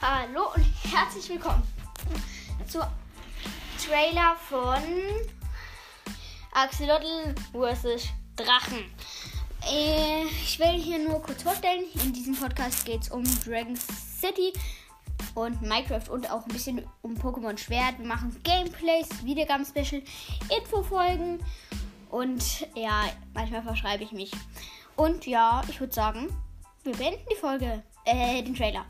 Hallo und herzlich willkommen zu Trailer von Axolotl vs. Drachen. Äh, ich will hier nur kurz vorstellen, in diesem Podcast geht es um Dragon City und Minecraft und auch ein bisschen um Pokémon Schwert. Wir machen Gameplays, Wiedergaben-Special, Infofolgen und ja, manchmal verschreibe ich mich. Und ja, ich würde sagen, wir beenden die Folge, äh, den Trailer.